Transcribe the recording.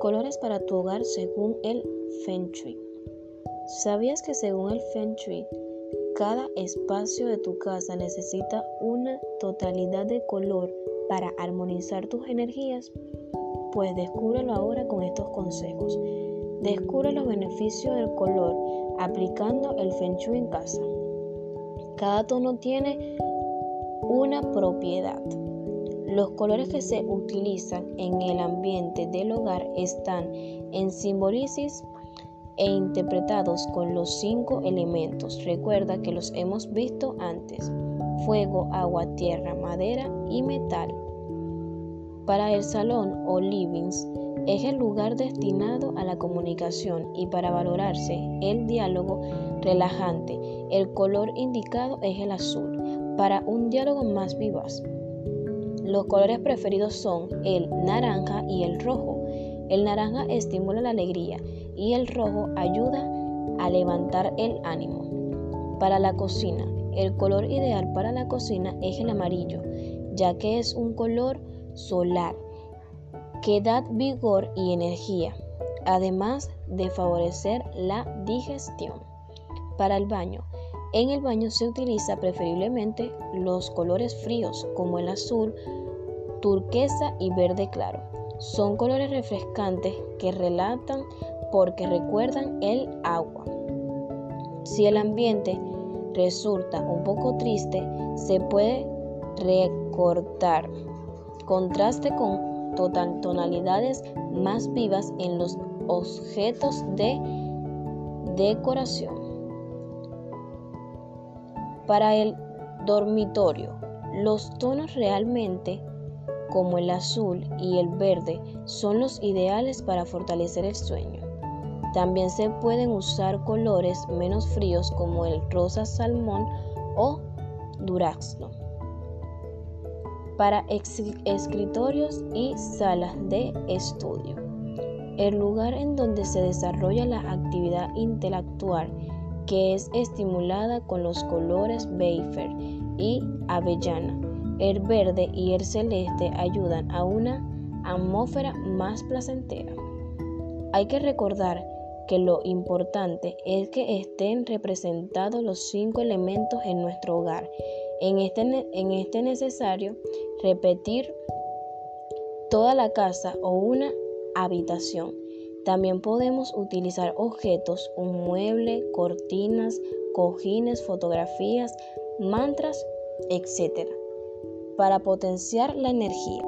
colores para tu hogar según el Feng Shui. ¿Sabías que según el Feng Shui, cada espacio de tu casa necesita una totalidad de color para armonizar tus energías? Pues descúbrelo ahora con estos consejos. Descubre los beneficios del color aplicando el Feng Shui en casa. Cada tono tiene una propiedad. Los colores que se utilizan en el ambiente del hogar están en simbolisis e interpretados con los cinco elementos. Recuerda que los hemos visto antes. Fuego, agua, tierra, madera y metal. Para el salón o livings es el lugar destinado a la comunicación y para valorarse el diálogo relajante. El color indicado es el azul para un diálogo más vivaz. Los colores preferidos son el naranja y el rojo. El naranja estimula la alegría y el rojo ayuda a levantar el ánimo. Para la cocina, el color ideal para la cocina es el amarillo, ya que es un color solar que da vigor y energía, además de favorecer la digestión. Para el baño, en el baño se utiliza preferiblemente los colores fríos como el azul, turquesa y verde claro. Son colores refrescantes que relatan porque recuerdan el agua. Si el ambiente resulta un poco triste, se puede recortar. Contraste con tonalidades más vivas en los objetos de decoración. Para el dormitorio, los tonos realmente como el azul y el verde son los ideales para fortalecer el sueño. También se pueden usar colores menos fríos como el rosa salmón o durazno para escritorios y salas de estudio. El lugar en donde se desarrolla la actividad intelectual que es estimulada con los colores Beifer y avellana. El verde y el celeste ayudan a una atmósfera más placentera. Hay que recordar que lo importante es que estén representados los cinco elementos en nuestro hogar. En este, en este necesario repetir toda la casa o una habitación también podemos utilizar objetos, un mueble, cortinas, cojines, fotografías, mantras, etc. para potenciar la energía.